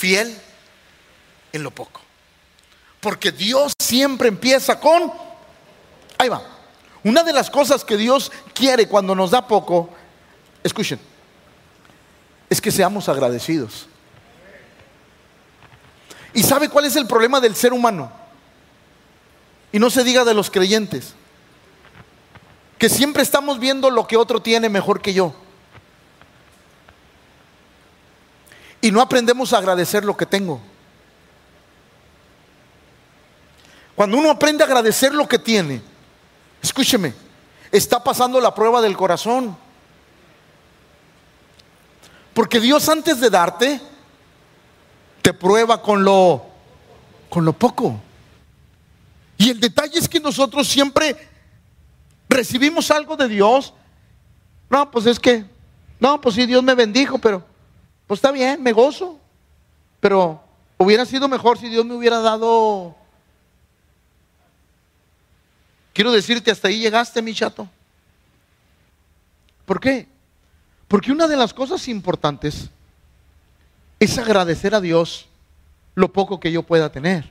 fiel en lo poco. Porque Dios siempre empieza con, ahí va, una de las cosas que Dios quiere cuando nos da poco, escuchen, es que seamos agradecidos. ¿Y sabe cuál es el problema del ser humano? Y no se diga de los creyentes, que siempre estamos viendo lo que otro tiene mejor que yo. Y no aprendemos a agradecer lo que tengo. Cuando uno aprende a agradecer lo que tiene, escúcheme, está pasando la prueba del corazón. Porque Dios antes de darte, te prueba con lo, con lo poco. Y el detalle es que nosotros siempre recibimos algo de Dios. No, pues es que, no, pues sí, Dios me bendijo, pero, pues está bien, me gozo. Pero hubiera sido mejor si Dios me hubiera dado Quiero decirte, hasta ahí llegaste, mi chato. ¿Por qué? Porque una de las cosas importantes es agradecer a Dios lo poco que yo pueda tener.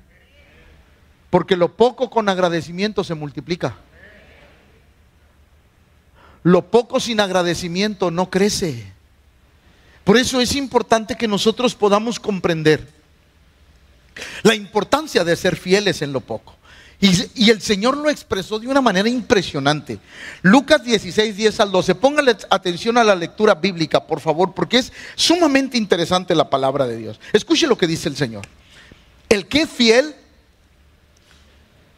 Porque lo poco con agradecimiento se multiplica. Lo poco sin agradecimiento no crece. Por eso es importante que nosotros podamos comprender la importancia de ser fieles en lo poco. Y, el Señor lo expresó de una manera impresionante. Lucas 16, 10 al 12. Póngale atención a la lectura bíblica, por favor, porque es sumamente interesante la palabra de Dios. Escuche lo que dice el Señor. El que es fiel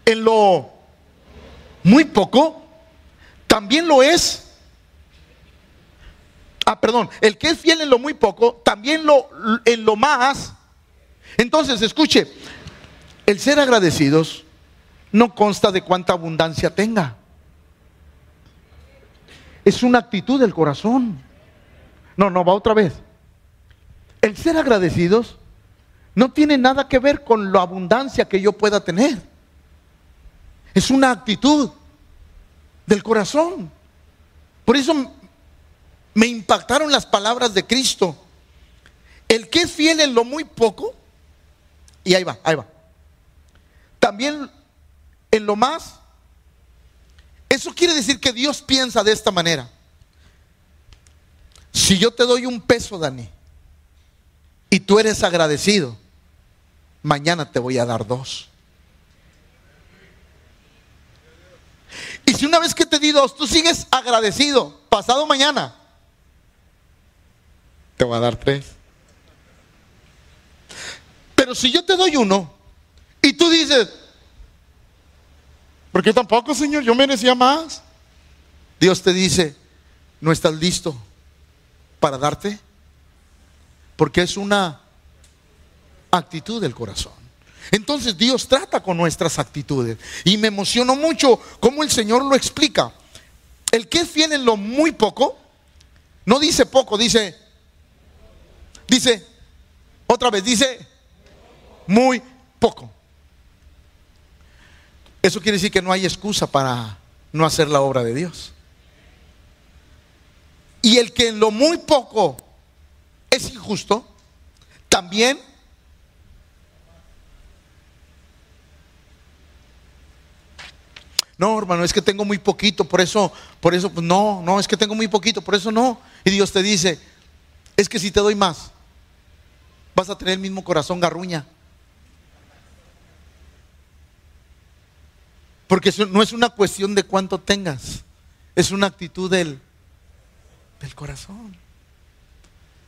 en lo muy poco, también lo es. Ah, perdón, el que es fiel en lo muy poco, también lo en lo más. Entonces, escuche, el ser agradecidos no consta de cuánta abundancia tenga. Es una actitud del corazón. No, no, va otra vez. El ser agradecidos no tiene nada que ver con la abundancia que yo pueda tener. Es una actitud del corazón. Por eso me impactaron las palabras de Cristo. El que es fiel en lo muy poco, y ahí va, ahí va. También en lo más. Eso quiere decir que Dios piensa de esta manera. Si yo te doy un peso, Dani, y tú eres agradecido, mañana te voy a dar dos. Y si una vez que te di dos, tú sigues agradecido, pasado mañana, te voy a dar tres. Pero si yo te doy uno y tú dices, porque tampoco, Señor, yo merecía más. Dios te dice, no estás listo para darte. Porque es una actitud del corazón. Entonces Dios trata con nuestras actitudes. Y me emocionó mucho cómo el Señor lo explica. El que es fiel lo muy poco, no dice poco, dice, dice, otra vez, dice muy poco. Eso quiere decir que no hay excusa para no hacer la obra de Dios. Y el que en lo muy poco es injusto, también No, hermano, es que tengo muy poquito, por eso, por eso, pues no, no, es que tengo muy poquito, por eso no. Y Dios te dice, es que si te doy más, vas a tener el mismo corazón garruña. Porque no es una cuestión de cuánto tengas, es una actitud del, del corazón.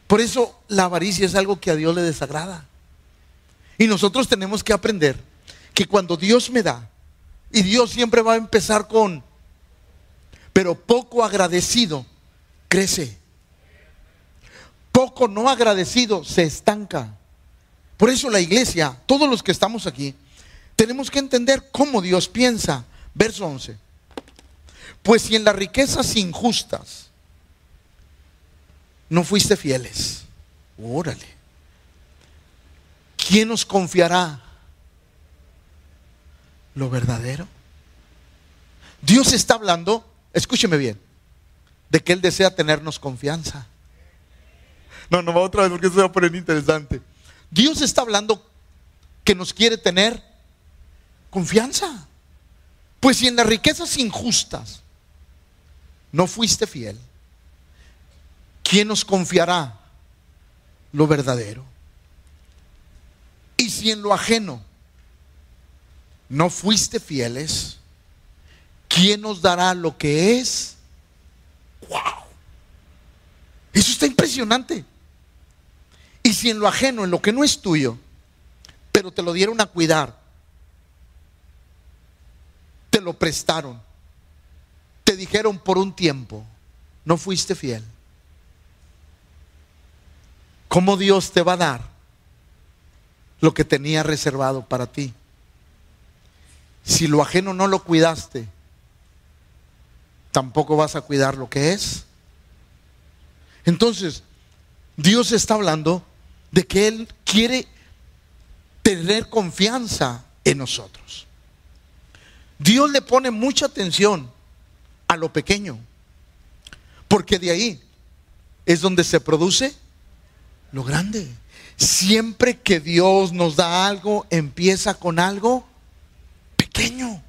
Por eso la avaricia es algo que a Dios le desagrada. Y nosotros tenemos que aprender que cuando Dios me da, y Dios siempre va a empezar con, pero poco agradecido, crece. Poco no agradecido se estanca. Por eso la iglesia, todos los que estamos aquí, tenemos que entender cómo Dios piensa. Verso 11. Pues si en las riquezas injustas no fuiste fieles, órale, ¿quién nos confiará lo verdadero? Dios está hablando, escúcheme bien, de que Él desea tenernos confianza. No, no va otra vez porque eso va a poner interesante. Dios está hablando que nos quiere tener confianza. Pues si en las riquezas injustas no fuiste fiel, ¿quién nos confiará lo verdadero? Y si en lo ajeno no fuiste fieles, ¿quién nos dará lo que es? ¡Wow! Eso está impresionante. Y si en lo ajeno, en lo que no es tuyo, pero te lo dieron a cuidar, te lo prestaron, te dijeron por un tiempo, no fuiste fiel. ¿Cómo Dios te va a dar lo que tenía reservado para ti? Si lo ajeno no lo cuidaste, tampoco vas a cuidar lo que es. Entonces, Dios está hablando de que Él quiere tener confianza en nosotros. Dios le pone mucha atención a lo pequeño, porque de ahí es donde se produce lo grande. Siempre que Dios nos da algo, empieza con algo pequeño.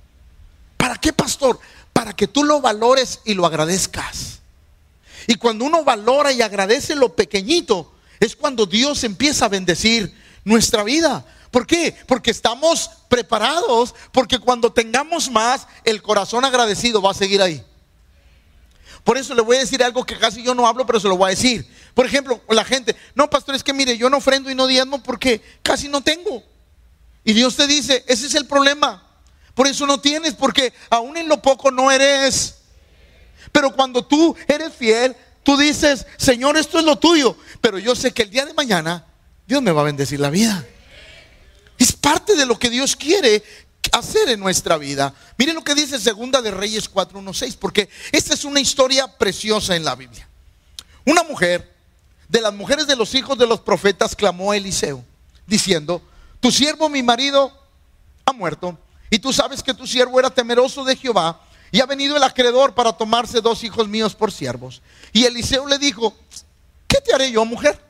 ¿Para qué, pastor? Para que tú lo valores y lo agradezcas. Y cuando uno valora y agradece lo pequeñito, es cuando Dios empieza a bendecir nuestra vida. ¿Por qué? Porque estamos preparados, porque cuando tengamos más, el corazón agradecido va a seguir ahí. Por eso le voy a decir algo que casi yo no hablo, pero se lo voy a decir. Por ejemplo, la gente, no, pastor, es que mire, yo no ofrendo y no diezmo porque casi no tengo. Y Dios te dice, ese es el problema. Por eso no tienes, porque aún en lo poco no eres. Pero cuando tú eres fiel, tú dices, Señor, esto es lo tuyo. Pero yo sé que el día de mañana Dios me va a bendecir la vida. Es parte de lo que Dios quiere hacer en nuestra vida. Miren lo que dice Segunda de Reyes 4:16, porque esta es una historia preciosa en la Biblia. Una mujer de las mujeres de los hijos de los profetas clamó a Eliseo, diciendo, tu siervo mi marido ha muerto y tú sabes que tu siervo era temeroso de Jehová y ha venido el acreedor para tomarse dos hijos míos por siervos. Y Eliseo le dijo, ¿qué te haré yo, mujer?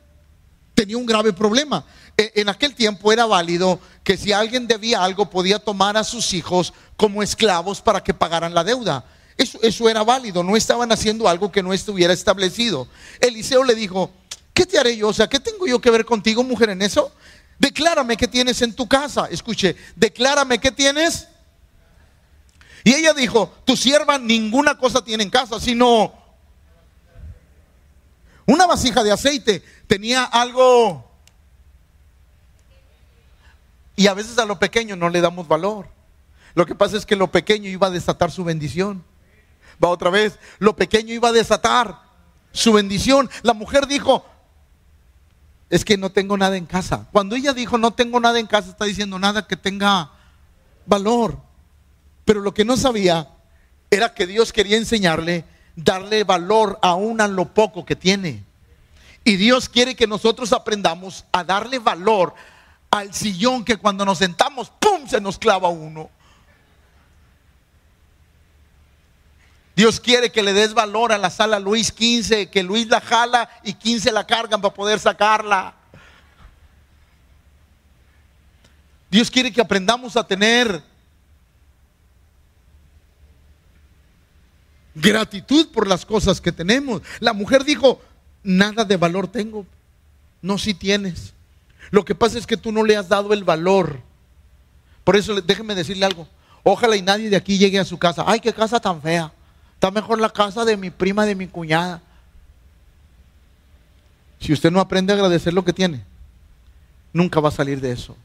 Tenía un grave problema. E, en aquel tiempo era válido que si alguien debía algo podía tomar a sus hijos como esclavos para que pagaran la deuda. Eso, era válido, no estaban haciendo algo que no estuviera establecido. Eliseo le dijo, ¿qué te haré yo? O sea, ¿qué tengo yo que ver contigo, mujer, en eso? Declárame qué tienes en tu casa. Escuche, declárame qué tienes. Y ella dijo, tu sierva ninguna cosa tiene en casa, sino una vasija de aceite. Tenía algo... Y a veces a lo pequeño no le damos valor. Lo que pasa es que lo pequeño iba a desatar su bendición. Va otra vez, lo pequeño iba a desatar su bendición. La mujer dijo, es que no tengo nada en casa. Cuando ella dijo no tengo nada en casa, está diciendo nada que tenga valor. Pero lo que no sabía era que Dios quería enseñarle, darle valor aún a lo poco que tiene. Y Dios quiere que nosotros aprendamos a darle valor al sillón que cuando nos sentamos, ¡pum!, se nos clava uno. Dios quiere que le des valor a la sala Luis 15, que Luis la jala y 15 la cargan para poder sacarla. Dios quiere que aprendamos a tener gratitud por las cosas que tenemos. La mujer dijo, nada de valor tengo. No, si tienes. Lo que pasa es que tú no le has dado el valor. Por eso déjeme decirle algo. Ojalá y nadie de aquí llegue a su casa. Ay, qué casa tan fea. Está mejor la casa de mi prima, de mi cuñada. Si usted no aprende a agradecer lo que tiene, nunca va a salir de eso.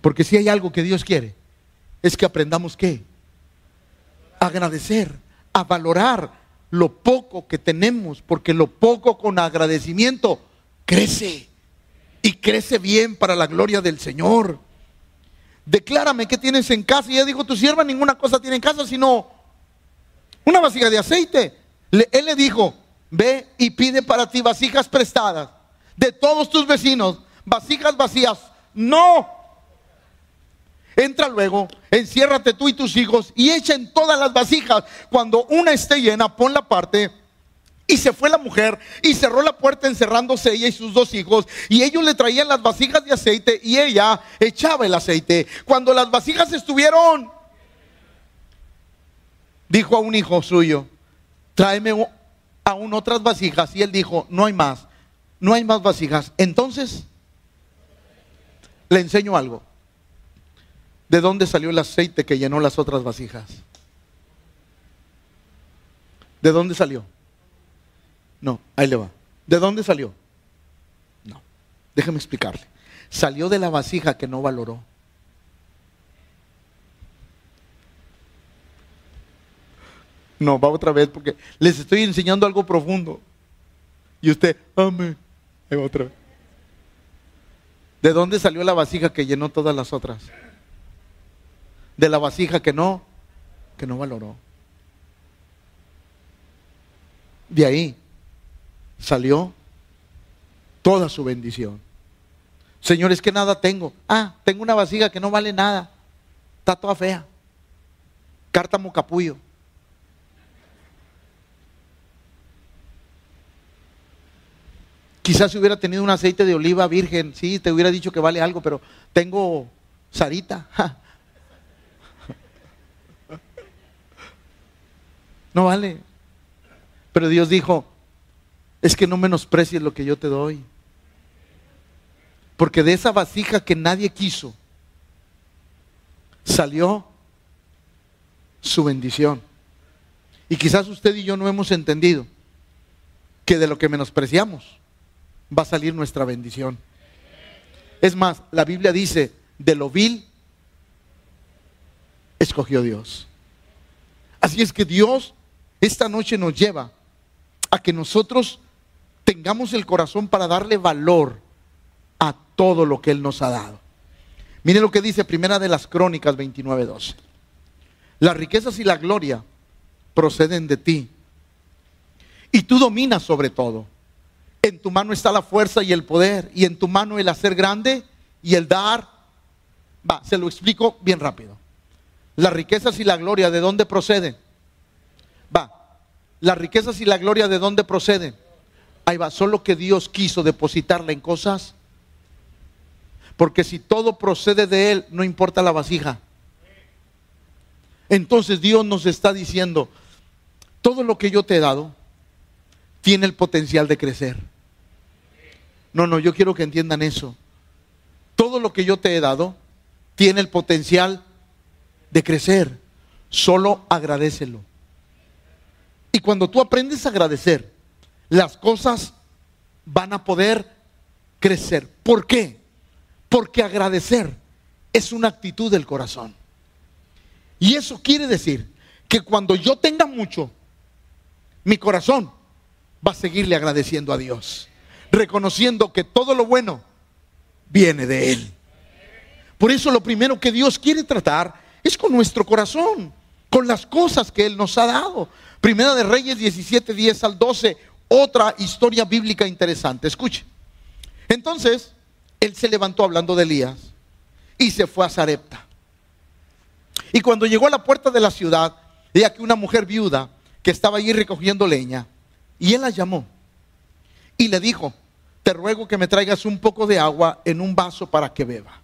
Porque si hay algo que Dios quiere, es que aprendamos qué? Agradecer, a valorar lo poco que tenemos, porque lo poco con agradecimiento crece y crece bien para la gloria del Señor declárame qué tienes en casa. Y ella dijo, tu sierva ninguna cosa tiene en casa, sino una vasija de aceite. él le dijo, ve y pide para ti vasijas prestadas de todos tus vecinos, vasijas vacías. No. Entra luego, enciérrate tú y tus hijos y echen todas las vasijas. Cuando una esté llena, ponla aparte Y se fue la mujer y cerró la puerta encerrándose ella y sus dos hijos. Y ellos le traían las vasijas de aceite y ella echaba el aceite. Cuando las vasijas estuvieron, dijo a un hijo suyo, tráeme aún otras vasijas. Y él dijo, no hay más, no hay más vasijas. Entonces, le enseño algo. ¿De dónde salió el aceite que llenó las otras vasijas? ¿De dónde salió? No, ahí le va. ¿De dónde salió? No, déjeme explicarle. Salió de la vasija que no valoró. No, va otra vez porque les estoy enseñando algo profundo. Y usted, amén. Ahí otra. ¿De dónde salió la vasija que llenó todas las otras? De la vasija que no, que no valoró. De ahí salió toda su bendición. Señor, es que nada tengo. Ah, tengo una vasija que no vale nada. Está toda fea. Cártamo capullo. Quizás si hubiera tenido un aceite de oliva virgen, sí, te hubiera dicho que vale algo, pero tengo Sarita. No vale. Pero Dios dijo, es que no menosprecies lo que yo te doy. Porque de esa vasija que nadie quiso, salió su bendición. Y quizás usted y yo no hemos entendido que de lo que menospreciamos va a salir nuestra bendición. Es más, la Biblia dice, de lo vil escogió Dios. Así es que Dios esta noche nos lleva a que nosotros tengamos el corazón para darle valor a todo lo que Él nos ha dado. Mire lo que dice Primera de las Crónicas 29:12. Las riquezas y la gloria proceden de ti. Y tú dominas sobre todo. En tu mano está la fuerza y el poder. Y en tu mano el hacer grande y el dar. Va, se lo explico bien rápido. Las riquezas y la gloria, ¿de dónde proceden? Las riquezas y la gloria, ¿de dónde proceden? Ahí va, solo que Dios quiso depositarla en cosas. Porque si todo procede de Él, no importa la vasija. Entonces Dios nos está diciendo, todo lo que yo te he dado tiene el potencial de crecer. No, no, yo quiero que entiendan eso. Todo lo que yo te he dado tiene el potencial de crecer. Solo agradecelo. Y cuando tú aprendes a agradecer, las cosas van a poder crecer. ¿Por qué? Porque agradecer es una actitud del corazón. Y eso quiere decir que cuando yo tenga mucho, mi corazón va a seguirle agradeciendo a Dios, reconociendo que todo lo bueno viene de Él. Por eso lo primero que Dios quiere tratar es con nuestro corazón, con las cosas que Él nos ha dado. Primera de Reyes 17, 10 al 12, otra historia bíblica interesante. Escuche. Entonces, él se levantó hablando de Elías y se fue a Zarepta. Y cuando llegó a la puerta de la ciudad, veía que una mujer viuda que estaba allí recogiendo leña, y él la llamó y le dijo, te ruego que me traigas un poco de agua en un vaso para que beba.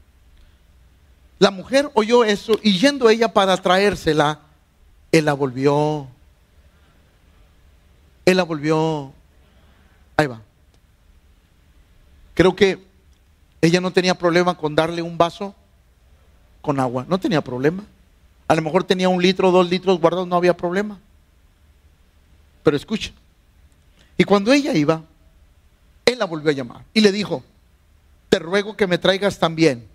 La mujer oyó eso y yendo ella para traérsela, él la volvió él la volvió, ahí va. Creo que ella no tenía problema con darle un vaso con agua, no tenía problema. A lo mejor tenía un litro, dos litros guardados, no había problema. Pero escucha, y cuando ella iba, él la volvió a llamar y le dijo, te ruego que me traigas también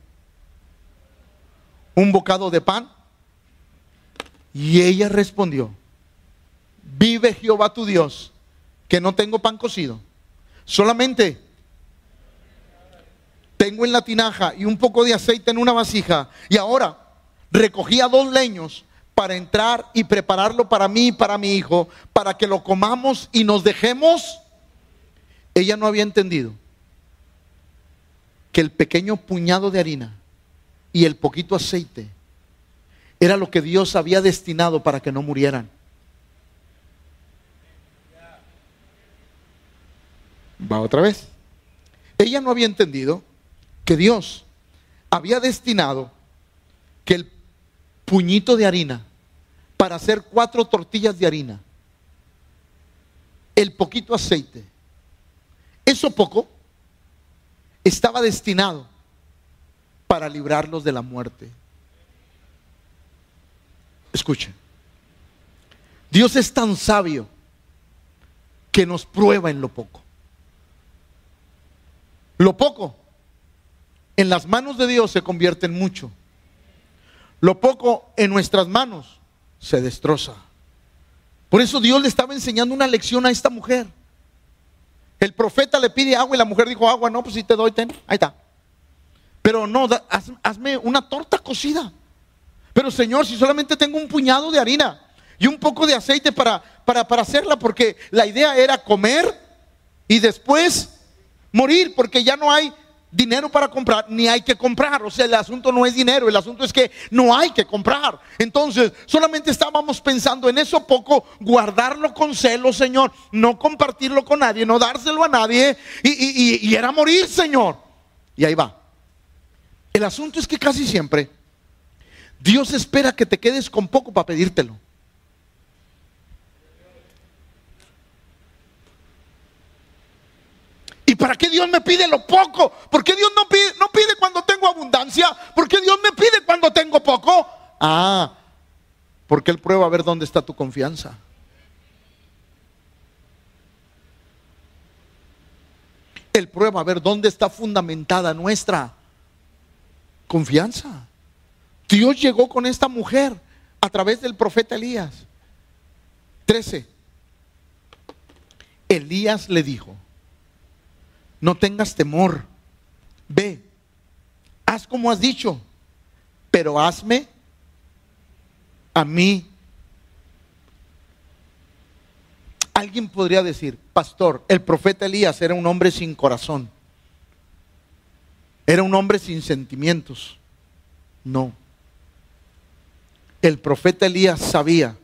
un bocado de pan. Y ella respondió, vive Jehová tu Dios, que no tengo pan cocido. Solamente tengo en la tinaja y un poco de aceite en una vasija. Y ahora recogía dos leños para entrar y prepararlo para mí y para mi hijo, para que lo comamos y nos dejemos. Ella no había entendido que el pequeño puñado de harina y el poquito aceite era lo que Dios había destinado para que no murieran. Va otra vez. Ella no había entendido que Dios había destinado que el puñito de harina para hacer cuatro tortillas de harina, el poquito aceite, eso poco estaba destinado para librarlos de la muerte. Escuchen, Dios es tan sabio que nos prueba en lo poco. Lo poco en las manos de Dios se convierte en mucho. Lo poco en nuestras manos se destroza. Por eso Dios le estaba enseñando una lección a esta mujer. El profeta le pide agua y la mujer dijo, agua, no, pues si te doy, ten, ahí está. Pero no, hazme una torta cocida. Pero Señor, si solamente tengo un puñado de harina y un poco de aceite para, para, para hacerla, porque la idea era comer y después morir, porque ya no hay dinero para comprar, ni hay que comprar. O sea, el asunto no es dinero, el asunto es que no hay que comprar. Entonces, solamente estábamos pensando en eso poco, guardarlo con celo, Señor, no compartirlo con nadie, no dárselo a nadie, y, y era morir, Señor. Y ahí va. El asunto es que casi siempre Dios espera que te quedes con poco para pedírtelo. ¿Y para qué Dios me pide lo poco? ¿Por qué Dios no pide, no pide cuando tengo abundancia? ¿Por qué Dios me pide cuando tengo poco? Ah, porque Él prueba a ver dónde está tu confianza. Él prueba a ver dónde está fundamentada nuestra confianza. Dios llegó con esta mujer a través del profeta Elías. 13. Elías le dijo, no tengas temor. Ve, haz como has dicho, pero hazme a mí. Alguien podría decir, pastor, el profeta Elías era un hombre sin corazón. Era un hombre sin sentimientos. No. El profeta Elías sabía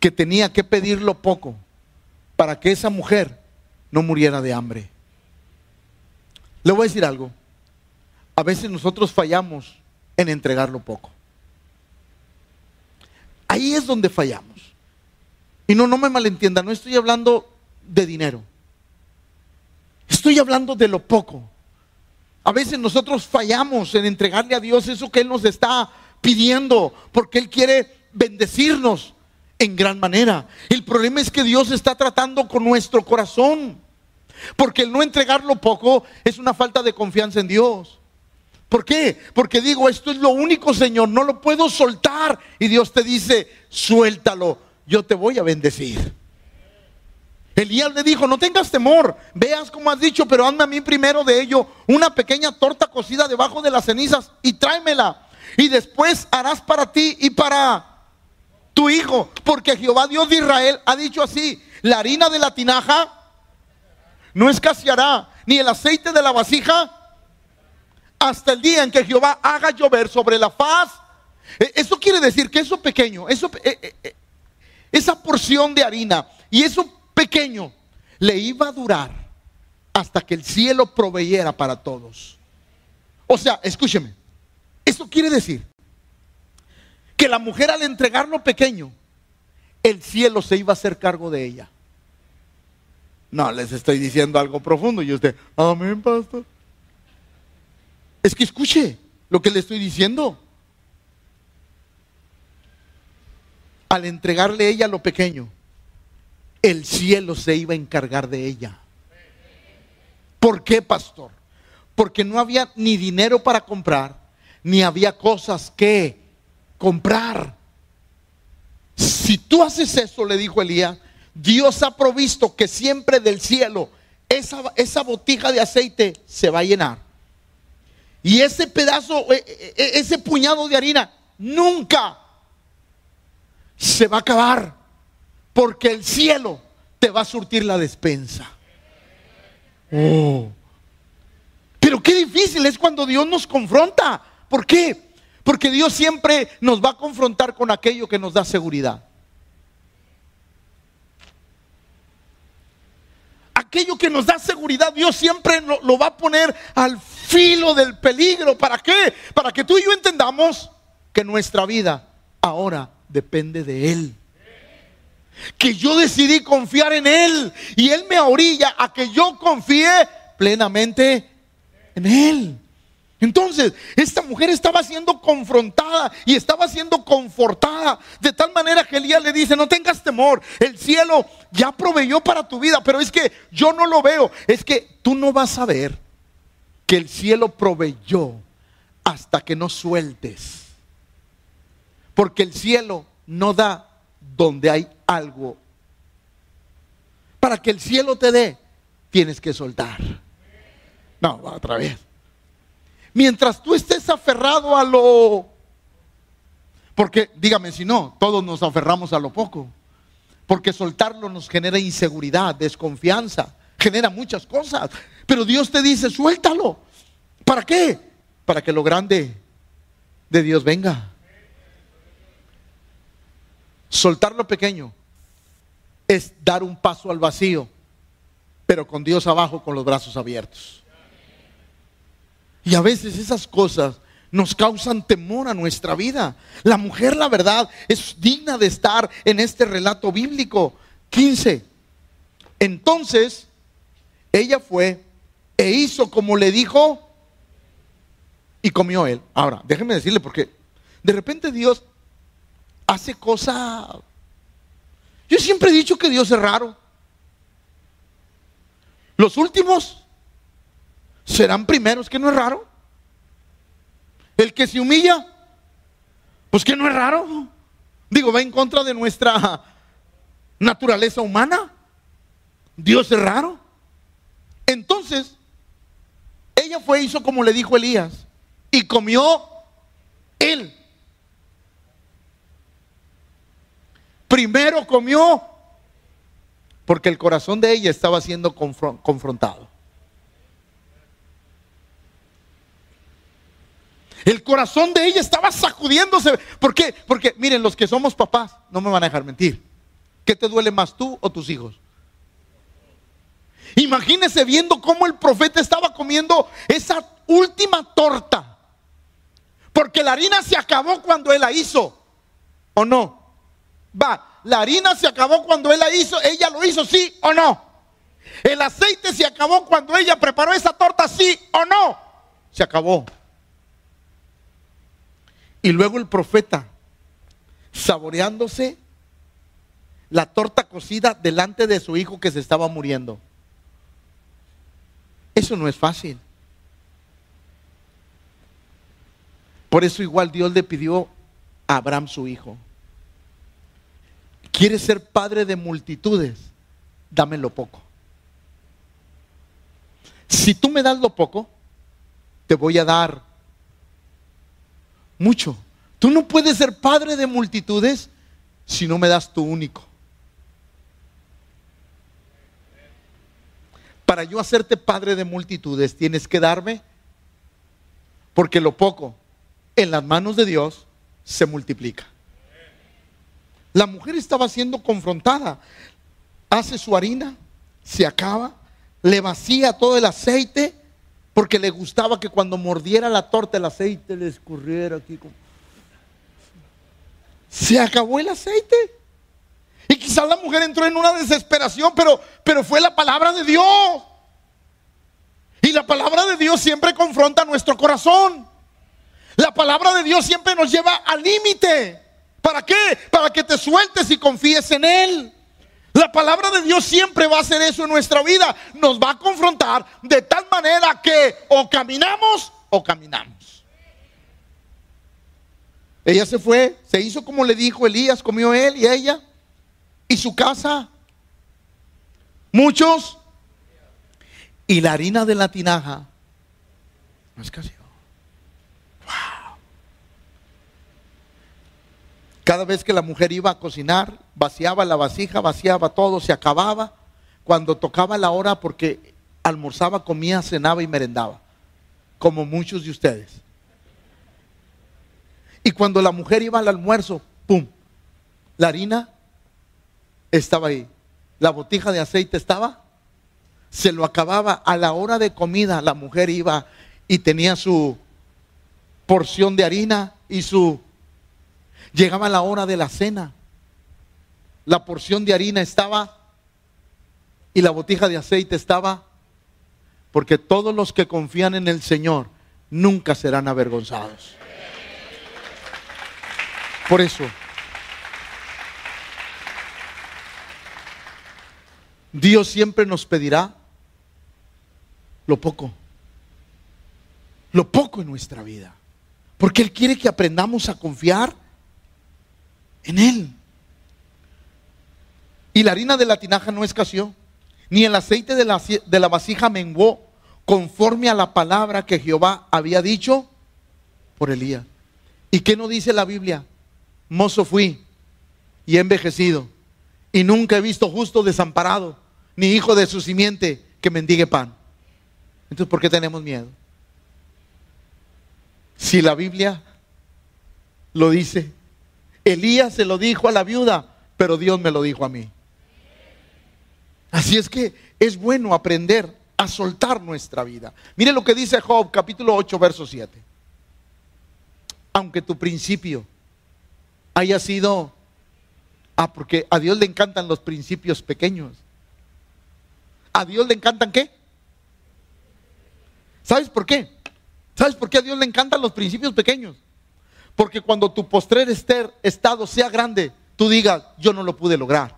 que tenía que pedirlo poco para que esa mujer no muriera de hambre. Le voy a decir algo. A veces nosotros fallamos en entregarlo poco. Ahí es donde fallamos. Y no, no me malentienda, no estoy hablando de dinero. Estoy hablando de lo poco. A veces nosotros fallamos en entregarle a Dios eso que Él nos está pidiendo, porque Él quiere bendecirnos en gran manera. El problema es que Dios está tratando con nuestro corazón. Porque el no entregarlo poco es una falta de confianza en Dios. ¿Por qué? Porque digo, esto es lo único, Señor, no lo puedo soltar. Y Dios te dice, suéltalo, yo te voy a bendecir. Elías le dijo, no tengas temor, veas como has dicho, pero hazme a mí primero de ello una pequeña torta cocida debajo de las cenizas y tráemela. Y después harás para ti y para tu hijo, porque Jehová Dios de Israel ha dicho así, la harina de la tinaja no escaseará ni el aceite de la vasija hasta el día en que Jehová haga llover sobre la faz. E, eso quiere decir que eso pequeño, eso, e, e, esa porción de harina y eso pequeño le iba a durar hasta que el cielo proveyera para todos. O sea, escúcheme, eso quiere decir que la mujer al entregar lo pequeño, el cielo se iba a hacer cargo de ella. No, les estoy diciendo algo profundo y usted, amén, pastor. Es que escuche lo que le estoy diciendo. Al entregarle ella lo pequeño, el cielo se iba a encargar de ella. ¿Por qué, pastor? Porque no había ni dinero para comprar, ni había cosas que comprar. Si tú haces eso, le dijo Elías, Dios ha provisto que siempre del cielo esa, esa botija de aceite se va a llenar. Y ese pedazo, e, e, e, ese puñado de harina, nunca se va a acabar. Porque el cielo te va a surtir la despensa. Oh. Pero qué difícil es cuando Dios nos confronta. ¿Por qué? Porque Dios siempre nos va a confrontar con aquello que nos da seguridad. Aquello que nos da seguridad, Dios siempre lo, va a poner al filo del peligro. ¿Para qué? Para que tú y yo entendamos que nuestra vida ahora depende de Él. Que yo decidí confiar en Él y Él me orilla a que yo confíe plenamente en Él. Entonces, esta mujer estaba siendo confrontada y estaba siendo confortada. De tal manera que Elías le dice, no tengas temor, el cielo ya proveyó para tu vida, pero es que yo no lo veo. Es que tú no vas a ver que el cielo proveyó hasta que no sueltes. Porque el cielo no da donde hay algo. Para que el cielo te dé, tienes que soltar. No, otra vez. Mientras tú estés aferrado a lo... Porque dígame si no, todos nos aferramos a lo poco. Porque soltarlo nos genera inseguridad, desconfianza, genera muchas cosas. Pero Dios te dice, suéltalo. ¿Para qué? Para que lo grande de Dios venga. Soltar lo pequeño es dar un paso al vacío, pero con Dios abajo, con los brazos abiertos. Y a veces esas cosas nos causan temor a nuestra vida. La mujer, la verdad, es digna de estar en este relato bíblico. 15. Entonces, ella fue e hizo como le dijo y comió él. Ahora, déjenme decirle porque de repente Dios hace cosas... Yo siempre he dicho que Dios es raro. Los últimos serán primeros, que no es raro. El que se humilla, pues que no es raro. Digo, va en contra de nuestra naturaleza humana. Dios es raro. Entonces, ella fue, hizo como le dijo Elías, y comió él. Primero comió porque el corazón de ella estaba siendo confrontado. Corazón de ella estaba sacudiéndose. ¿Por qué? Porque miren, los que somos papás, no me van a dejar mentir. ¿Qué te duele más tú o tus hijos? Imagínese viendo cómo el profeta estaba comiendo esa última torta. Porque la harina se acabó cuando él la hizo. ¿O no? Va, la harina se acabó cuando él la hizo. Ella lo hizo, sí o no. El aceite se acabó cuando ella preparó esa torta, sí o no. Se acabó. Y luego el profeta, saboreándose la torta cocida delante de su hijo que se estaba muriendo. Eso no es fácil. Por eso igual Dios le pidió a Abraham su hijo. ¿Quieres ser padre de multitudes? Dame lo poco. Si tú me das lo poco, te voy a dar mucho. Tú no puedes ser padre de multitudes si no me das tu único. Para yo hacerte padre de multitudes tienes que darme, porque lo poco en las manos de Dios se multiplica. La mujer estaba siendo confrontada. Hace su harina, se acaba, le vacía todo el aceite porque le gustaba que cuando mordiera la torta el aceite le escurriera aquí. Se acabó el aceite. Y quizás la mujer entró en una desesperación, pero, pero fue la palabra de Dios. Y la palabra de Dios siempre confronta nuestro corazón. La palabra de Dios siempre nos lleva al límite. ¿Para qué? Para que te sueltes y confíes en Él. La palabra de Dios siempre va a hacer eso en nuestra vida. Nos va a confrontar de tal manera que o caminamos o caminamos. Ella se fue, se hizo como le dijo Elías, comió él y ella y su casa. Muchos. Y la harina de la tinaja casi. Wow. Cada vez que la mujer iba a cocinar, vaciaba la vasija, vaciaba todo, se acababa. Cuando tocaba la hora, porque almorzaba, comía, cenaba y merendaba, como muchos de ustedes. Y cuando la mujer iba al almuerzo, ¡pum! La harina estaba ahí. La botija de aceite estaba se lo acababa a la hora de comida, la mujer iba y tenía su porción de harina y su... Llegaba la hora de la cena, la porción de harina estaba y la botija de aceite estaba, porque todos los que confían en el Señor nunca serán avergonzados. Por eso, Dios siempre nos pedirá lo poco, lo poco en nuestra vida, porque Él quiere que aprendamos a confiar en Él. Y la harina de la tinaja no escaseó, ni el aceite de la, de la vasija menguó, conforme a la palabra que Jehová había dicho por Elías. ¿Y qué no dice la Biblia? Mozo fui y he envejecido, y nunca he visto justo desamparado, ni hijo de su simiente que mendigue pan. Entonces, ¿por qué tenemos miedo? Si la Biblia lo dice, Elías se lo dijo a la viuda, pero Dios me lo dijo a mí. Así es que es bueno aprender a soltar nuestra vida. Mire lo que dice Job, capítulo 8, verso 7. Aunque tu principio haya sido, ah, porque a Dios le encantan los principios pequeños. ¿A Dios le encantan qué? ¿Sabes por qué? ¿Sabes por qué a Dios le encantan los principios pequeños? Porque cuando tu postrer estado sea grande, tú digas, yo no lo pude lograr.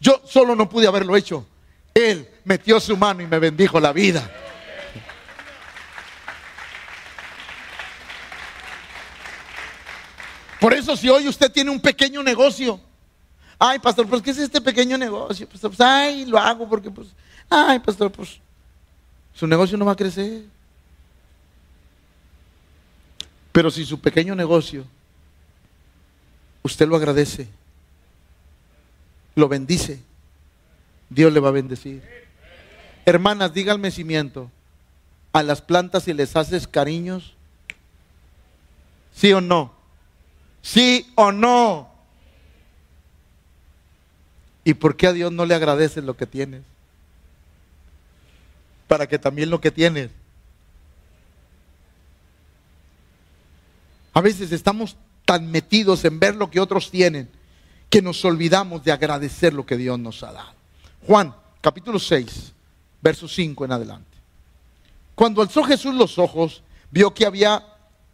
Yo solo no pude haberlo hecho. Él metió su mano y me bendijo la vida. Por eso si hoy usted tiene un pequeño negocio, ay pastor, pues ¿qué es este pequeño negocio? Pues, ay, lo hago porque pues, ay pastor, pues su negocio no va a crecer. Pero si su pequeño negocio, usted lo agradece, lo bendice, Dios le va a bendecir. Hermanas, díganme cimiento. A las plantas si les haces cariños, ¿sí o no? ¿Sí o no? ¿Y por qué a Dios no le agradeces lo que tienes? Para que también lo que tienes. A veces estamos tan metidos en ver lo que otros tienen que nos olvidamos de agradecer lo que Dios nos ha dado. Juan, capítulo 6, verso 5 en adelante. Cuando alzó Jesús los ojos, vio que había,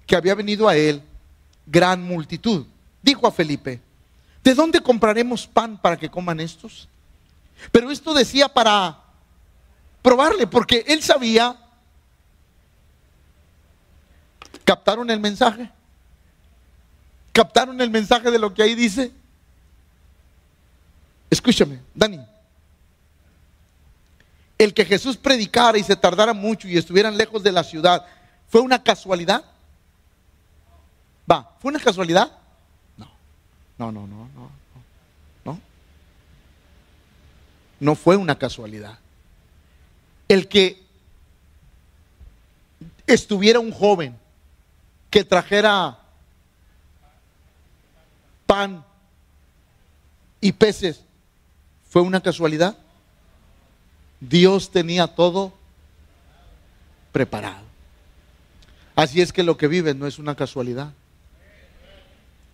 que había venido a él gran multitud. Dijo a Felipe, ¿de dónde compraremos pan para que coman estos? Pero esto decía para probarle, porque él sabía. ¿Captaron el mensaje? ¿Captaron el mensaje de lo que ahí dice? Escúchame, Dani. El que Jesús predicara y se tardara mucho y estuvieran lejos de la ciudad, ¿fue una casualidad? Va, ¿fue una casualidad? No, no, no, no, no, no. No fue una casualidad. El que estuviera un joven que trajera pan y peces, ¿fue una casualidad? Dios tenía todo preparado. Así es que lo que viven no es una casualidad.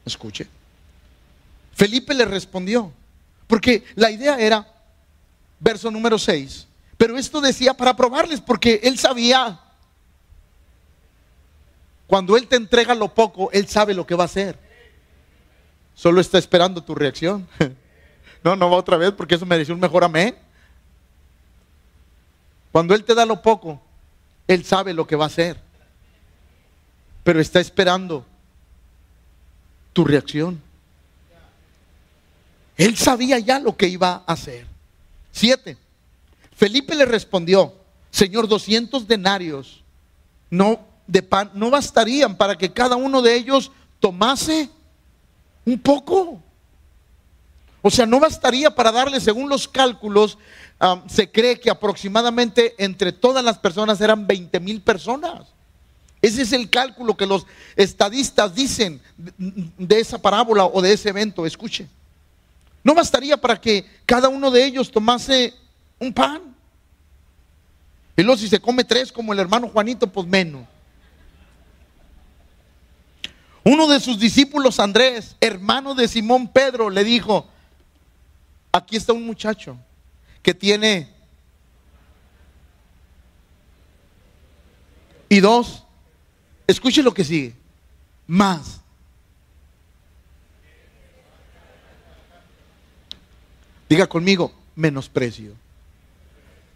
Escuche. Felipe le respondió, porque la idea era, verso número 6, pero esto decía para probarles, porque él sabía, cuando él te entrega lo poco, él sabe lo que va a hacer. Solo está esperando tu reacción. No, no va otra vez, porque eso mereció un mejor amén. Cuando Él te da lo poco, Él sabe lo que va a hacer. Pero está esperando tu reacción. Él sabía ya lo que iba a hacer. Siete. Felipe le respondió, Señor, 200 denarios no, de pan no bastarían para que cada uno de ellos tomase un poco. O sea, no bastaría para darle, según los cálculos, se cree que aproximadamente entre todas las personas eran 20 mil personas. Ese es el cálculo que los estadistas dicen de esa parábola o de ese evento. Escuche. No bastaría para que cada uno de ellos tomase un pan. Y luego si se come tres como el hermano Juanito, pues menos. Uno de sus discípulos, Andrés, hermano de Simón Pedro, le dijo, aquí está un muchacho que tiene... Y dos, escuche lo que sigue, más. Diga conmigo, menosprecio.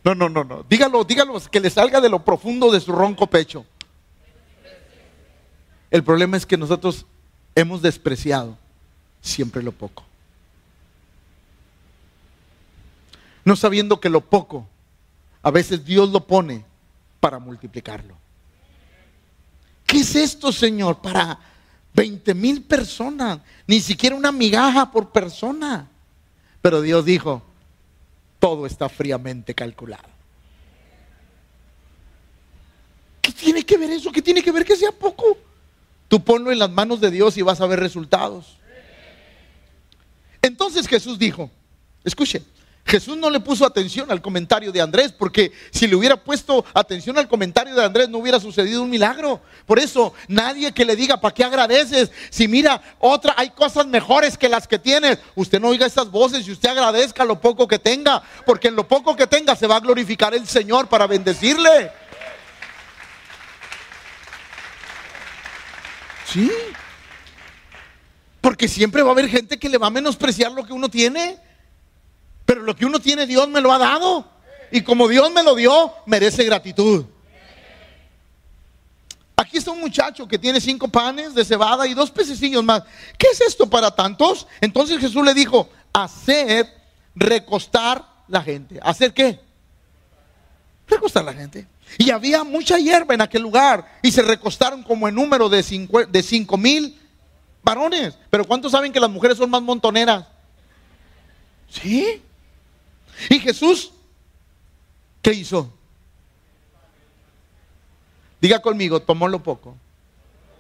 No, no, no, no. Dígalo, dígalo, que le salga de lo profundo de su ronco pecho. El problema es que nosotros hemos despreciado siempre lo poco. No sabiendo que lo poco, a veces Dios lo pone para multiplicarlo. ¿Qué es esto, Señor? Para 20 mil personas, ni siquiera una migaja por persona. Pero Dios dijo, todo está fríamente calculado. ¿Qué tiene que ver eso? ¿Qué tiene que ver que sea poco? Tú ponlo en las manos de Dios y vas a ver resultados. Entonces Jesús dijo, escuche, Jesús no le puso atención al comentario de Andrés, porque si le hubiera puesto atención al comentario de Andrés no hubiera sucedido un milagro. Por eso, nadie que le diga, ¿para qué agradeces? Si mira, otra, hay cosas mejores que las que tienes. Usted no oiga esas voces y usted agradezca lo poco que tenga, porque en lo poco que tenga se va a glorificar el Señor para bendecirle. Sí. Porque siempre va a haber gente que le va a menospreciar lo que uno tiene. Pero lo que uno tiene, Dios me lo ha dado. Y como Dios me lo dio, merece gratitud. Aquí está un muchacho que tiene cinco panes de cebada y dos pececillos más. ¿Qué es esto para tantos? Entonces Jesús le dijo, hacer recostar la gente. ¿Hacer qué? Recostar la gente. Y había mucha hierba en aquel lugar y se recostaron como en número de cinco, de cinco mil varones. Pero ¿cuántos saben que las mujeres son más montoneras? ¿Sí? Y Jesús, ¿qué hizo? Diga conmigo, tomó lo poco.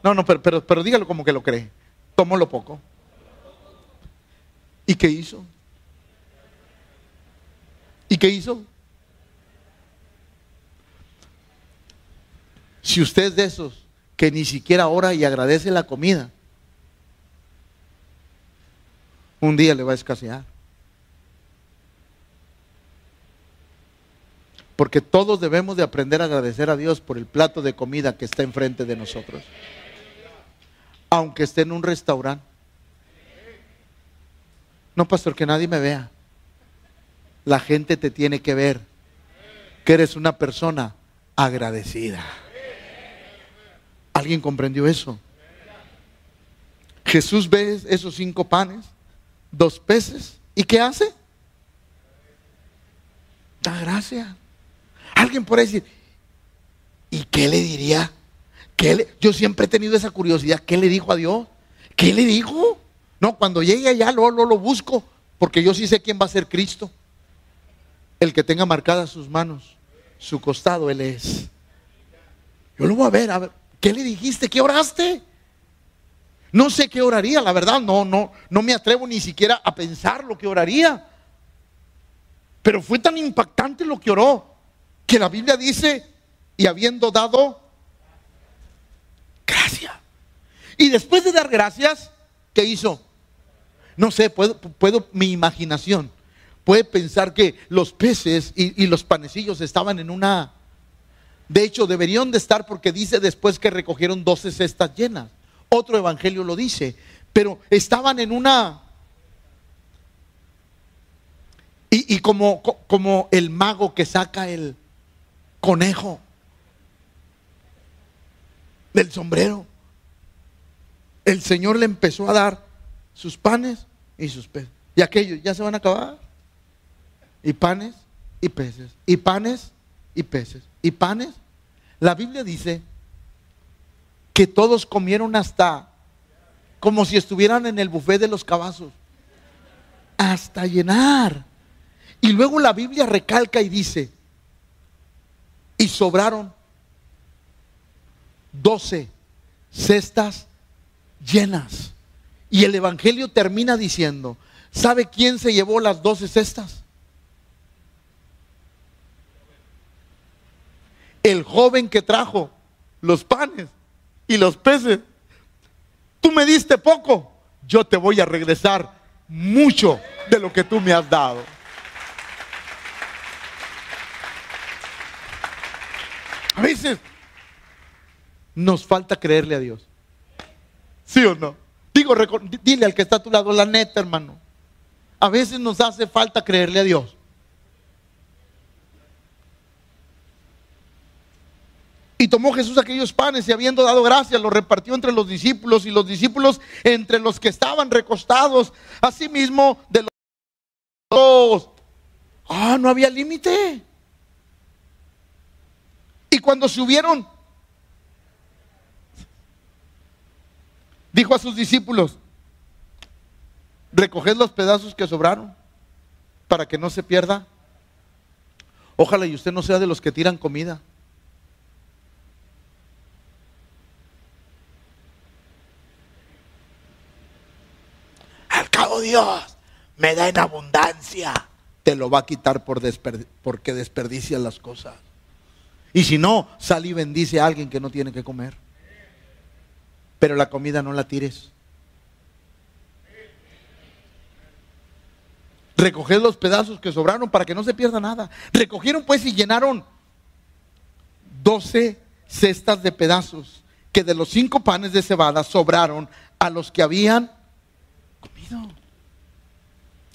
No, no, pero, pero, pero dígalo como que lo cree. Tomó lo poco. ¿Y qué hizo? ¿Y qué hizo? Si usted es de esos que ni siquiera ora y agradece la comida, un día le va a escasear. Porque todos debemos de aprender a agradecer a Dios por el plato de comida que está enfrente de nosotros. Aunque esté en un restaurante. No, pastor, que nadie me vea. La gente te tiene que ver que eres una persona agradecida. ¿Alguien comprendió eso? Jesús ve esos cinco panes, dos peces, ¿y qué hace? Da gracias. Alguien puede decir, ¿y qué le diría? ¿Qué Yo siempre he tenido esa curiosidad. ¿Qué le dijo a Dios? ¿Qué le dijo? No, cuando llegue allá lo, lo, lo busco, porque yo sí sé quién va a ser Cristo. El que tenga marcadas sus manos, su costado, Él es. Yo lo voy a ver, a ver, ¿qué le dijiste? ¿Qué oraste? No sé qué oraría, la verdad, no, no, no me atrevo ni siquiera a pensar lo que oraría. Pero fue tan impactante lo que oró que la Biblia dice, y habiendo dado gracias. Y después de dar gracias, ¿qué hizo? No sé, puedo, puedo mi imaginación puede pensar que los peces y, los panecillos estaban en una... De hecho, deberían de estar porque dice después que recogieron 12 cestas llenas. Otro evangelio lo dice. Pero estaban en una... Y, y como, como el mago que saca el, conejo del sombrero. El Señor le empezó a dar sus panes y sus peces. Y aquellos ya se van a acabar. Y panes y peces. Y panes y peces. Y panes. La Biblia dice que todos comieron hasta como si estuvieran en el buffet de los cabazos. Hasta llenar. Y luego la Biblia recalca y dice, y sobraron doce cestas llenas. Y el Evangelio termina diciendo, ¿sabe quién se llevó las doce cestas? joven que trajo los panes y los peces, tú me diste poco, yo te voy a regresar mucho de lo que tú me has dado. Veces nos falta creerle a Dios. ¿Sí o no? Digo, dile al que está a tu lado, la neta, hermano. A veces nos hace falta creerle a Dios. Y tomó Jesús aquellos panes y habiendo dado gracias, los repartió entre los discípulos y los discípulos entre los que estaban recostados, asimismo de los... Ah, no había límite. Cuando se hubieron, dijo a sus discípulos, recoged los pedazos que sobraron para que no se pierda. Ojalá y usted no sea de los que tiran comida. Al cabo Dios me da en abundancia. Te lo va a quitar por porque desperdicia las cosas. Y si no, sal y bendice a alguien que no tiene que comer. Pero la comida no la tires. Recoged los pedazos que sobraron para que no se pierda nada. Recogieron pues y llenaron doce cestas de pedazos que de los cinco panes de cebada sobraron a los que habían comido.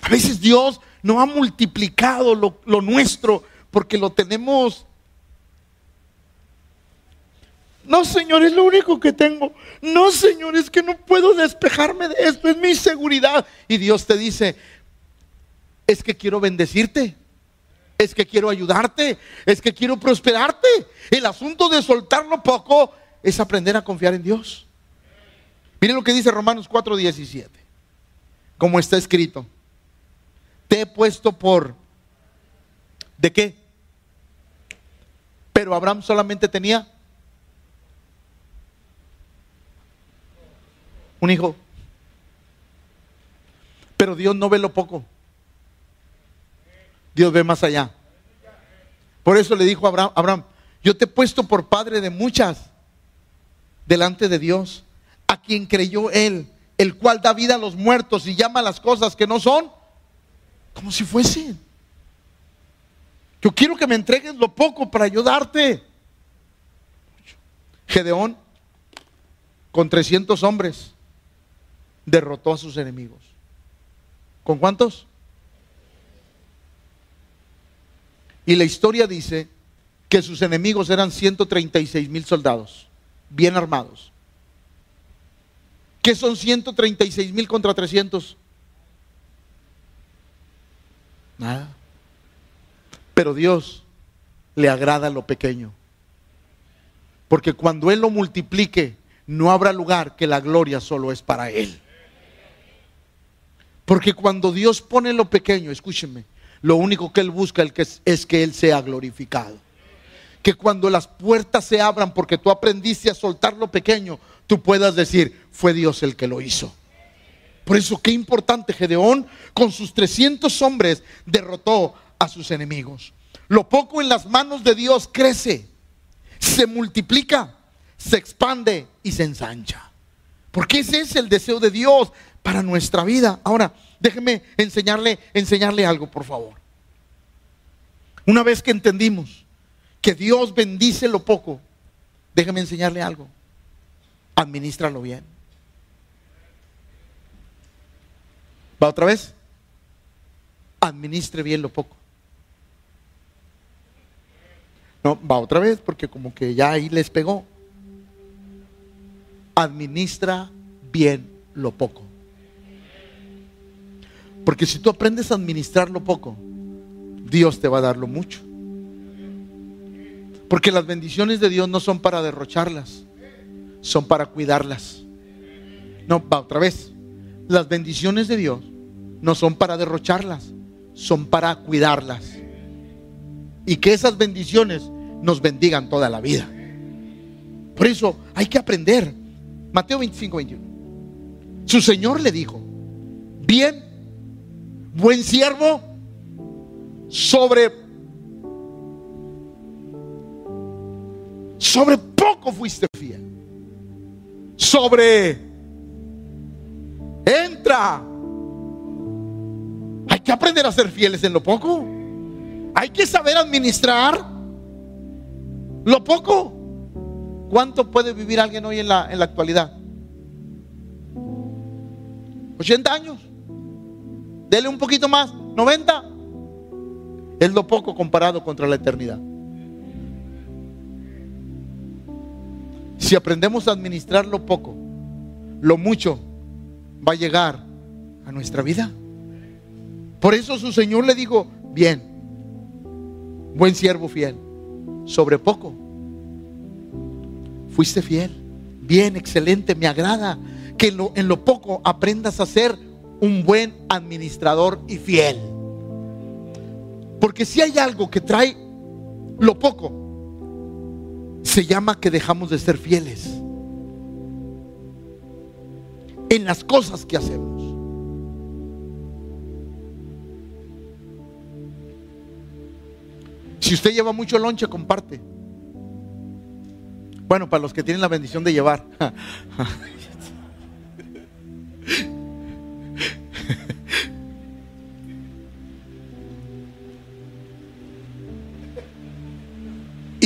A veces Dios no ha multiplicado lo, lo nuestro porque lo tenemos no, Señor, es lo único que tengo. No, Señor, es que no puedo despejarme de esto, es mi seguridad. Y Dios te dice, es que quiero bendecirte, es que quiero ayudarte, es que quiero prosperarte. El asunto de soltarlo poco es aprender a confiar en Dios. Miren lo que dice Romanos 4:17, como está escrito. Te he puesto por... ¿De qué? Pero Abraham solamente tenía un hijo. Pero Dios no ve lo poco. Dios ve más allá. Por eso le dijo a Abraham, yo te he puesto por padre de muchas delante de Dios, a quien creyó él, el cual da vida a los muertos y llama las cosas que no son como si fuesen. Yo quiero que me entregues lo poco para ayudarte. Gedeón, con 300 hombres, derrotó a sus enemigos. ¿Con cuántos? Y la historia dice que sus enemigos eran 136 mil soldados, bien armados. ¿Qué son 136 mil contra 300? Nada. Pero Dios le agrada lo pequeño. Porque cuando Él lo multiplique, no habrá lugar que la gloria solo es para Él. Porque cuando Dios pone lo pequeño, escúcheme, lo único que Él busca es que Él sea glorificado. Que cuando las puertas se abran porque tú aprendiste a soltar lo pequeño, tú puedas decir, fue Dios el que lo hizo. Por eso qué importante, Gedeón con sus 300 hombres derrotó a sus enemigos. Lo poco en las manos de Dios crece, se multiplica, se expande y se ensancha. Porque ese es el deseo de Dios, para nuestra vida. Ahora, déjeme enseñarle, enseñarle algo, por favor. Una vez que entendimos que Dios bendice lo poco, déjeme enseñarle algo. Administralo bien. ¿Va otra vez? Administre bien lo poco. No, va otra vez porque como que ya ahí les pegó. Administra bien lo poco. Porque si tú aprendes a administrar lo poco, Dios te va a dar lo mucho. Porque las bendiciones de Dios no son para derrocharlas, son para cuidarlas. No, va otra vez. Las bendiciones de Dios no son para derrocharlas, son para cuidarlas. Y que esas bendiciones nos bendigan toda la vida. Por eso hay que aprender. Mateo 25, 21. Su Señor le dijo, bien buen siervo sobre Sobre poco fuiste fiel. Sobre... Entra. Hay que aprender a ser fieles en lo poco. Hay que saber administrar lo poco. ¿Cuánto puede vivir alguien hoy en la, en la actualidad? 80 años. Dele un poquito más, 90. Es lo poco comparado contra la eternidad. Si aprendemos a administrar lo poco, lo mucho va a llegar a nuestra vida. Por eso su Señor le dijo, bien, buen siervo fiel, sobre poco. Fuiste fiel, bien, excelente, me agrada que en lo, poco aprendas a ser un buen administrador y fiel. Porque si hay algo que trae lo poco, se llama que dejamos de ser fieles en las cosas que hacemos. Si usted lleva mucho lonche, comparte. Bueno, para los que tienen la bendición de llevar.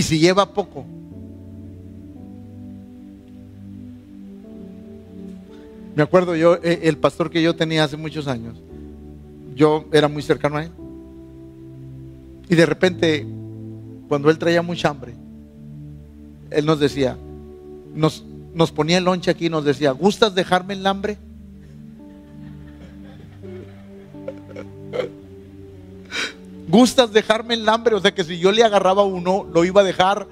si lleva poco, Me acuerdo yo, eh, el pastor que yo tenía hace muchos años, yo era muy cercano a él. Y de repente, cuando él traía mucha hambre, él nos decía, nos, nos ponía el lonche aquí y nos decía, ¿gustas dejarme el hambre? ¿Gustas dejarme el hambre? O sea que si yo le agarraba uno, lo iba a dejar.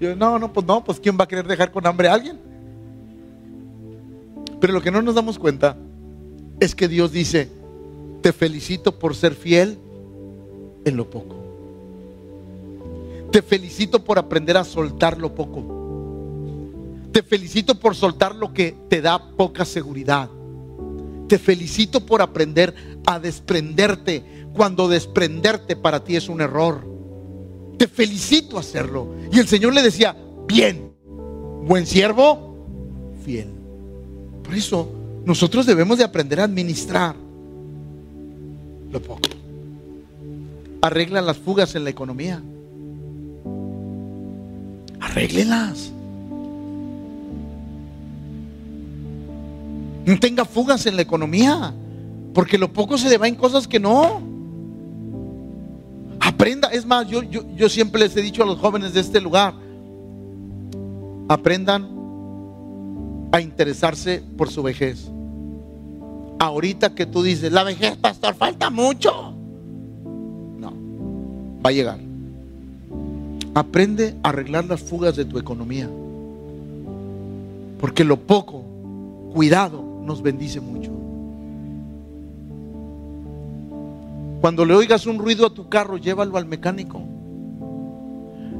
Yo, no, no, pues no, pues ¿quién va a querer dejar con hambre a alguien? Pero lo que no nos damos cuenta es que Dios dice, te felicito por ser fiel en lo poco. Te felicito por aprender a soltar lo poco. Te felicito por soltar lo que te da poca seguridad. Te felicito por aprender a desprenderte cuando desprenderte para ti es un error. Te felicito hacerlo. Y el Señor le decía, bien, buen siervo, fiel. Por eso nosotros debemos de aprender a administrar lo poco. Arreglan las fugas en la economía. Arréglenlas. No tenga fugas en la economía. Porque lo poco se le va en cosas que no. Aprenda. Es más, yo, yo, yo siempre les he dicho a los jóvenes de este lugar. Aprendan a interesarse por su vejez. Ahorita que tú dices, la vejez, pastor, falta mucho. No, va a llegar. Aprende a arreglar las fugas de tu economía. Porque lo poco, cuidado, nos bendice mucho. Cuando le oigas un ruido a tu carro, llévalo al mecánico.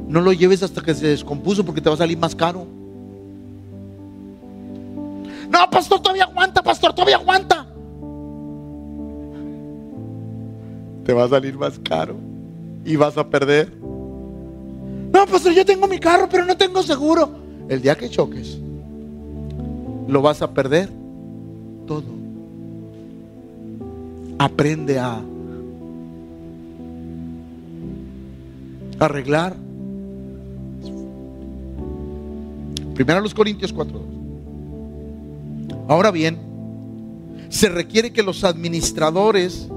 No lo lleves hasta que se descompuso porque te va a salir más caro. No, pastor, todavía aguanta, pastor, todavía aguanta. Te va a salir más caro y vas a perder. No, pastor, yo tengo mi carro, pero no tengo seguro. El día que choques, lo vas a perder todo. Aprende a arreglar. Primero a los Corintios 4. Ahora bien, se requiere que los administradores,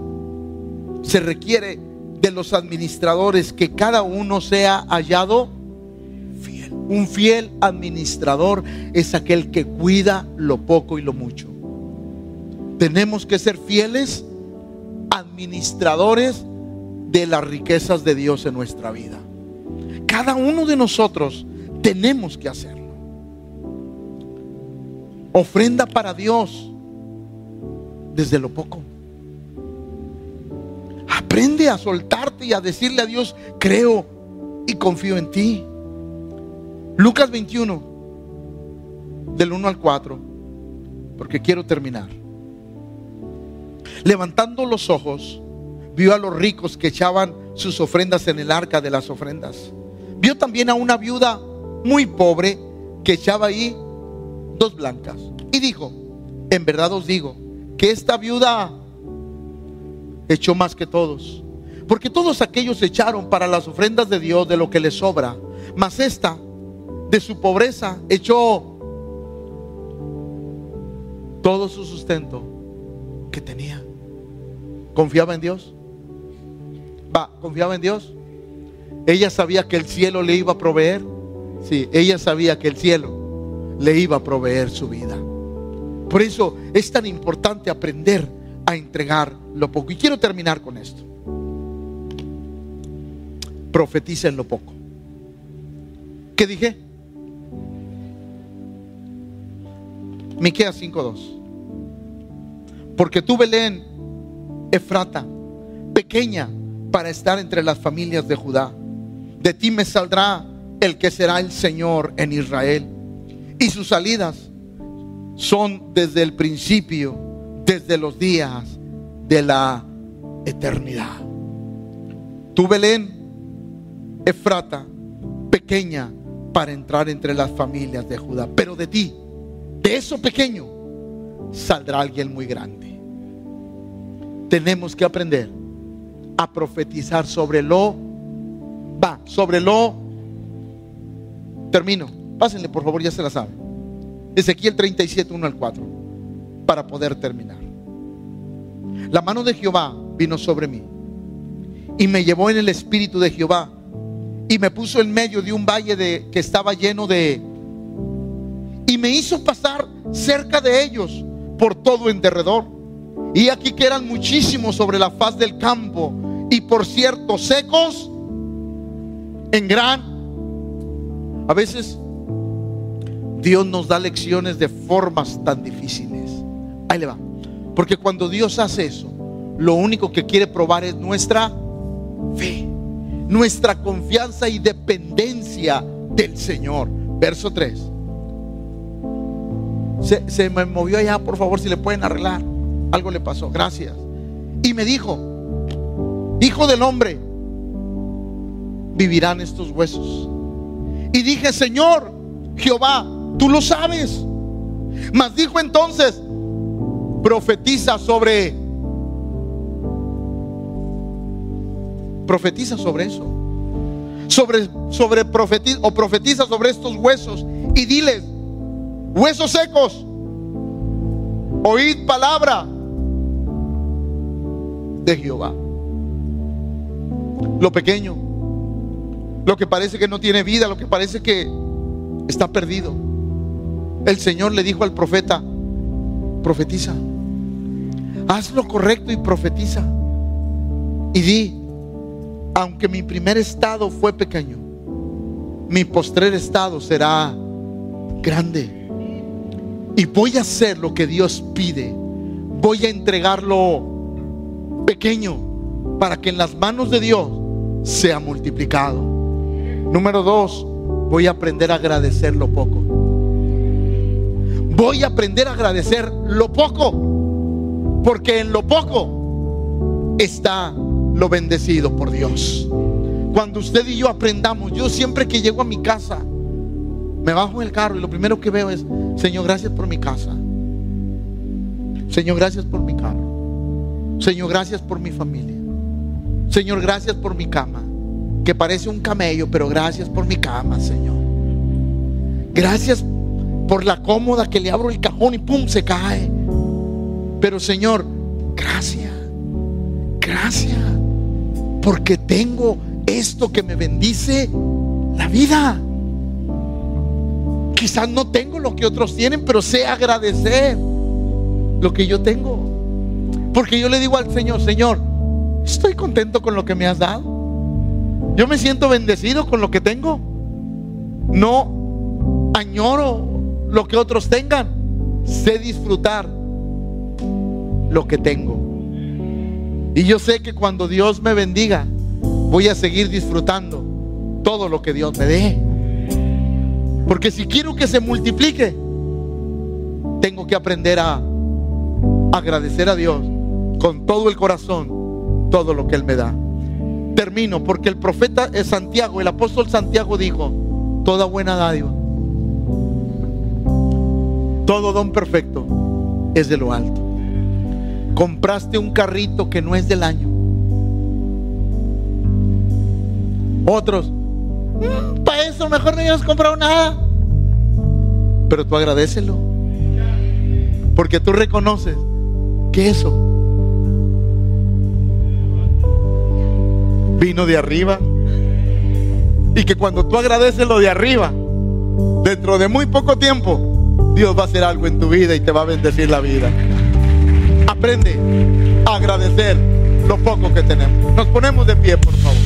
se requiere de los administradores que cada uno sea hallado fiel. Un fiel administrador es aquel que cuida lo poco y lo mucho. Tenemos que ser fieles administradores de las riquezas de Dios en nuestra vida. Cada uno de nosotros tenemos que hacerlo. Ofrenda para Dios desde lo poco. Aprende a soltarte y a decirle a Dios, creo y confío en ti. Lucas 21, del 1 al 4, porque quiero terminar. Levantando los ojos, vio a los ricos que echaban sus ofrendas en el arca de las ofrendas. Vio también a una viuda muy pobre que echaba ahí dos blancas. Y dijo, en verdad os digo, que esta viuda echó más que todos. Porque todos aquellos echaron para las ofrendas de Dios de lo que les sobra. Mas esta, de su pobreza, echó todo su sustento que tenía. ¿Confiaba en Dios? ¿Confiaba en Dios? Ella sabía que el cielo le iba a proveer. Sí, ella sabía que el cielo le iba a proveer su vida. Por eso es tan importante aprender a entregar lo poco. Y quiero terminar con esto. Profetiza en lo poco. ¿Qué dije? Miqueas 5:2. Porque tú Belén Efrata, pequeña para estar entre las familias de Judá. De ti me saldrá el que será el Señor en Israel. Y sus salidas son desde el principio, desde los días de la eternidad. Tú, Belén, Efrata, pequeña para entrar entre las familias de Judá. Pero de ti, de eso pequeño, saldrá alguien muy grande. Tenemos que aprender a profetizar sobre lo, va, sobre lo, termino, pásenle por favor, ya se la saben. Ezequiel 37, 1 al 4, para poder terminar. La mano de Jehová vino sobre mí y me llevó en el espíritu de Jehová y me puso en medio de un valle de, que estaba lleno de... Y me hizo pasar cerca de ellos por todo en derredor. Y aquí que eran muchísimos sobre la faz del campo y por cierto secos en gran... A veces Dios nos da lecciones de formas tan difíciles. Ahí le va. Porque cuando Dios hace eso, lo único que quiere probar es nuestra fe, nuestra confianza y dependencia del Señor. Verso 3. Se, me movió allá, por favor, si le pueden arreglar. Algo le pasó, gracias. Y me dijo, hijo del hombre, vivirán estos huesos. Y dije, Señor, Jehová, Tú lo sabes. Mas dijo entonces, profetiza sobre... Profetiza sobre eso. Sobre, sobre profetiza, o profetiza sobre estos huesos y diles, huesos secos, oíd palabra de Jehová. Lo pequeño, lo que parece que no tiene vida, lo que parece que está perdido el Señor le dijo al profeta, profetiza, haz lo correcto y profetiza. Y di, aunque mi primer estado fue pequeño, mi postrer estado será grande. Y voy a hacer lo que Dios pide. Voy a entregarlo pequeño para que en las manos de Dios sea multiplicado. Número dos, voy a aprender a agradecer lo poco voy a aprender a agradecer lo poco, porque en lo poco está lo bendecido por Dios. Cuando usted y yo aprendamos, yo siempre que llego a mi casa, me bajo en el carro y lo primero que veo es, Señor, gracias por mi casa. Señor, gracias por mi carro. Señor, gracias por mi familia. Señor, gracias por mi cama, que parece un camello, pero gracias por mi cama, Señor. Gracias por la cómoda que le abro el cajón y pum, se cae. Pero Señor, gracias, gracias, porque tengo esto que me bendice la vida. Quizás no tengo lo que otros tienen, pero sé agradecer lo que yo tengo. Porque yo le digo al Señor, Señor, estoy contento con lo que me has dado. Yo me siento bendecido con lo que tengo. No añoro lo que otros tengan. Sé disfrutar lo que tengo. Y yo sé que cuando Dios me bendiga, voy a seguir disfrutando todo lo que Dios me dé. Porque si quiero que se multiplique, tengo que aprender a agradecer a Dios con todo el corazón todo lo que Él me da. Termino porque el profeta Santiago, el apóstol Santiago dijo, toda buena dádiva, todo don perfecto es de lo alto. Compraste un carrito que no es del año. Otros, "Mm, para eso mejor no hayas comprado nada. Pero tú agradecelo. Porque tú reconoces que eso vino de arriba. Y que cuando tú agradeces lo de arriba, dentro de muy poco tiempo, Dios va a hacer algo en tu vida y te va a bendecir la vida. Aprende a agradecer lo poco que tenemos. Nos ponemos de pie, por favor.